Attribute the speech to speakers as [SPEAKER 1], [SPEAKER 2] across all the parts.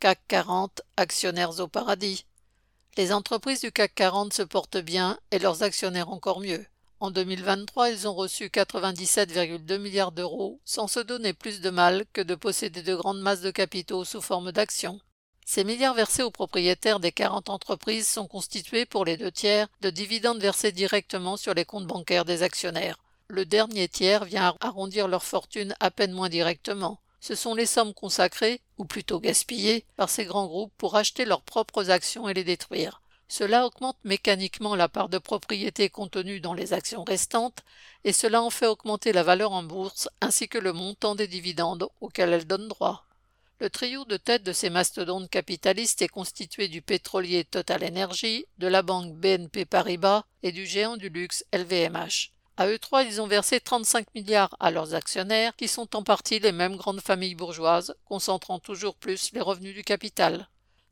[SPEAKER 1] CAC 40, actionnaires au paradis. Les entreprises du CAC 40 se portent bien et leurs actionnaires encore mieux. En 2023, ils ont reçu 97,2 milliards d'euros sans se donner plus de mal que de posséder de grandes masses de capitaux sous forme d'actions. Ces milliards versés aux propriétaires des 40 entreprises sont constitués pour les deux tiers de dividendes versés directement sur les comptes bancaires des actionnaires. Le dernier tiers vient arrondir leur fortune à peine moins directement ce sont les sommes consacrées, ou plutôt gaspillées, par ces grands groupes pour acheter leurs propres actions et les détruire. Cela augmente mécaniquement la part de propriété contenue dans les actions restantes, et cela en fait augmenter la valeur en bourse ainsi que le montant des dividendes auxquels elles donnent droit. Le trio de tête de ces mastodontes capitalistes est constitué du pétrolier Total Energy, de la banque BNP Paribas et du géant du luxe LVMH. À eux trois, ils ont versé 35 milliards à leurs actionnaires, qui sont en partie les mêmes grandes familles bourgeoises, concentrant toujours plus les revenus du capital.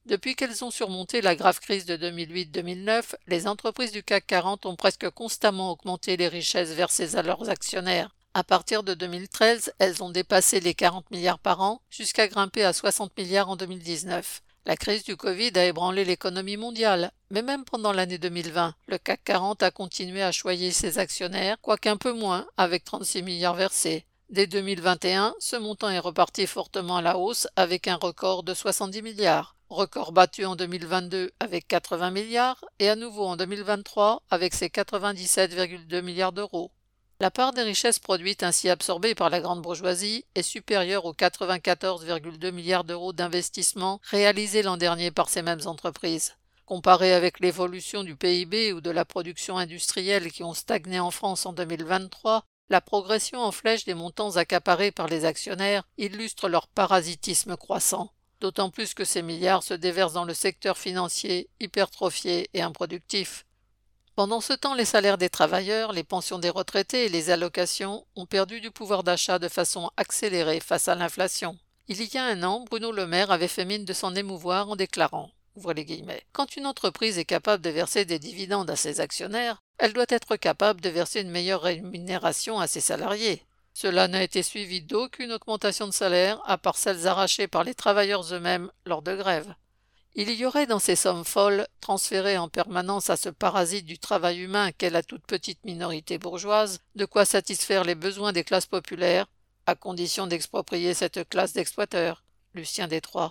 [SPEAKER 1] Depuis qu'elles ont surmonté la grave crise de 2008-2009, les entreprises du CAC 40 ont presque constamment augmenté les richesses versées à leurs actionnaires. À partir de 2013, elles ont dépassé les 40 milliards par an, jusqu'à grimper à 60 milliards en 2019. La crise du Covid a ébranlé l'économie mondiale, mais même pendant l'année 2020, le CAC 40 a continué à choyer ses actionnaires, quoiqu'un peu moins, avec 36 milliards versés. Dès 2021, ce montant est reparti fortement à la hausse avec un record de 70 milliards. Record battu en 2022 avec 80 milliards et à nouveau en 2023 avec ses 97,2 milliards d'euros. La part des richesses produites ainsi absorbées par la grande bourgeoisie est supérieure aux 94,2 milliards d'euros d'investissement réalisés l'an dernier par ces mêmes entreprises. Comparé avec l'évolution du PIB ou de la production industrielle qui ont stagné en France en 2023, la progression en flèche des montants accaparés par les actionnaires illustre leur parasitisme croissant, d'autant plus que ces milliards se déversent dans le secteur financier hypertrophié et improductif. Pendant ce temps, les salaires des travailleurs, les pensions des retraités et les allocations ont perdu du pouvoir d'achat de façon accélérée face à l'inflation. Il y a un an, Bruno Le Maire avait fait mine de s'en émouvoir en déclarant Quand une entreprise est capable de verser des dividendes à ses actionnaires, elle doit être capable de verser une meilleure rémunération à ses salariés. Cela n'a été suivi d'aucune augmentation de salaire à part celles arrachées par les travailleurs eux-mêmes lors de grèves. Il y aurait dans ces sommes folles, transférées en permanence à ce parasite du travail humain qu'est la toute petite minorité bourgeoise, de quoi satisfaire les besoins des classes populaires, à condition d'exproprier cette classe d'exploiteurs. Lucien Détroit.